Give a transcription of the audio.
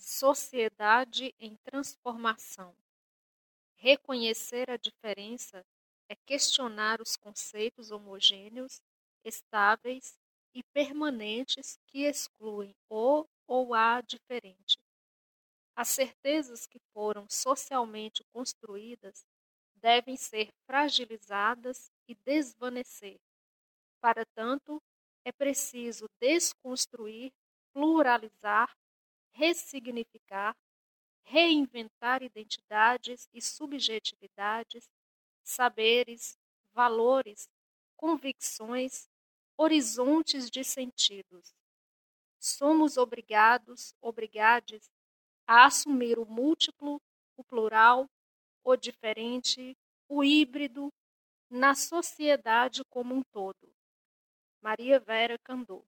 sociedade em transformação. Reconhecer a diferença é questionar os conceitos homogêneos, estáveis e permanentes que excluem o ou a diferente. As certezas que foram socialmente construídas devem ser fragilizadas e desvanecer. Para tanto, é preciso desconstruir, pluralizar, ressignificar, reinventar identidades e subjetividades, saberes, valores, convicções, horizontes de sentidos. Somos obrigados, obrigades, a assumir o múltiplo, o plural, o diferente, o híbrido, na sociedade como um todo. Maria Vera Candor